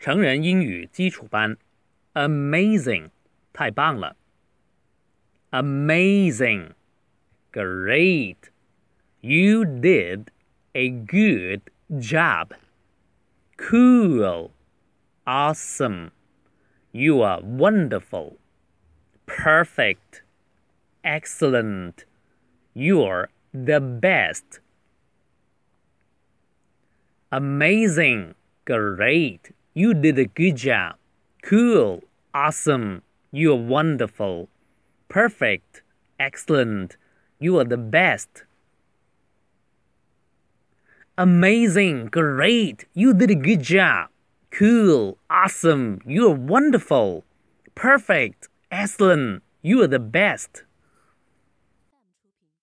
成人英语基础班，Amazing，太棒了！Amazing, great, you did a good job. Cool, awesome, you are wonderful. Perfect, excellent, you're the best. You did a good job. Cool, awesome, you're wonderful. Perfect, excellent, you are the best. Amazing, great, you did a good job. Cool, awesome, you're wonderful. Perfect, excellent, you are the best.